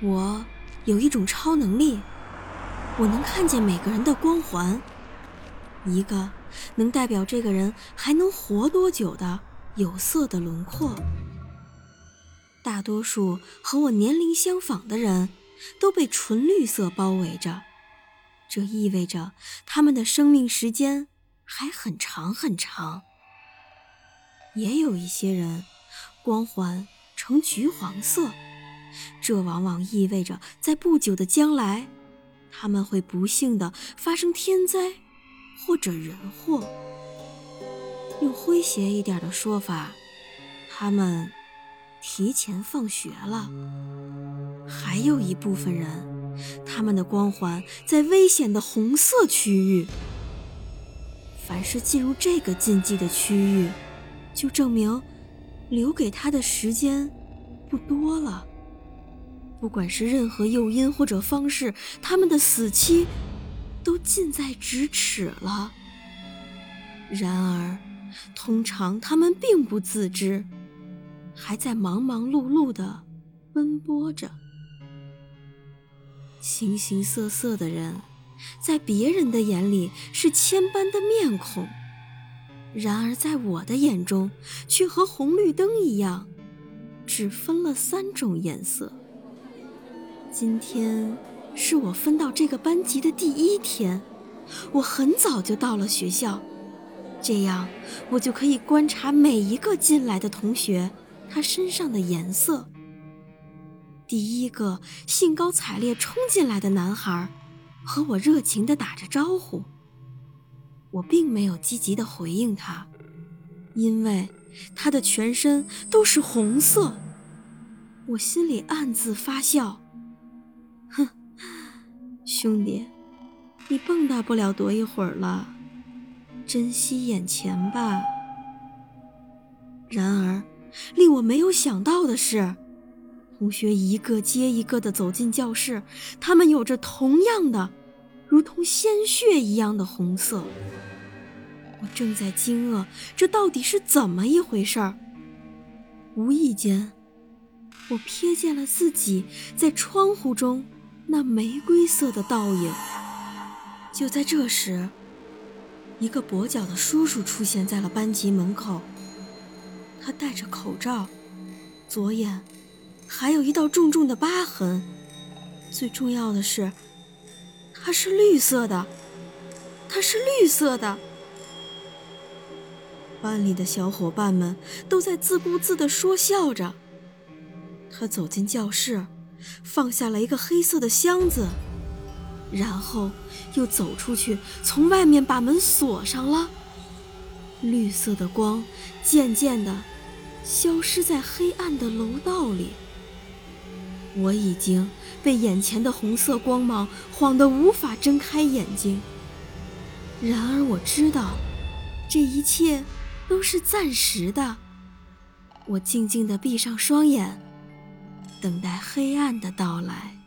我有一种超能力，我能看见每个人的光环，一个能代表这个人还能活多久的有色的轮廓。大多数和我年龄相仿的人都被纯绿色包围着，这意味着他们的生命时间还很长很长。也有一些人光环呈橘黄色。这往往意味着，在不久的将来，他们会不幸的发生天灾或者人祸。用诙谐一点的说法，他们提前放学了。还有一部分人，他们的光环在危险的红色区域。凡是进入这个禁忌的区域，就证明留给他的时间不多了。不管是任何诱因或者方式，他们的死期都近在咫尺了。然而，通常他们并不自知，还在忙忙碌碌地奔波着。形形色色的人，在别人的眼里是千般的面孔，然而在我的眼中，却和红绿灯一样，只分了三种颜色。今天是我分到这个班级的第一天，我很早就到了学校，这样我就可以观察每一个进来的同学他身上的颜色。第一个兴高采烈冲进来的男孩，和我热情地打着招呼。我并没有积极地回应他，因为他的全身都是红色。我心里暗自发笑。哼，兄弟，你蹦跶不了多一会儿了，珍惜眼前吧。然而，令我没有想到的是，同学一个接一个的走进教室，他们有着同样的，如同鲜血一样的红色。我正在惊愕，这到底是怎么一回事儿？无意间，我瞥见了自己在窗户中。那玫瑰色的倒影。就在这时，一个跛脚的叔叔出现在了班级门口。他戴着口罩，左眼还有一道重重的疤痕。最重要的是，他是绿色的。他是绿色的。班里的小伙伴们都在自顾自地说笑着。他走进教室。放下了一个黑色的箱子，然后又走出去，从外面把门锁上了。绿色的光渐渐地消失在黑暗的楼道里。我已经被眼前的红色光芒晃得无法睁开眼睛。然而我知道，这一切都是暂时的。我静静地闭上双眼。等待黑暗的到来。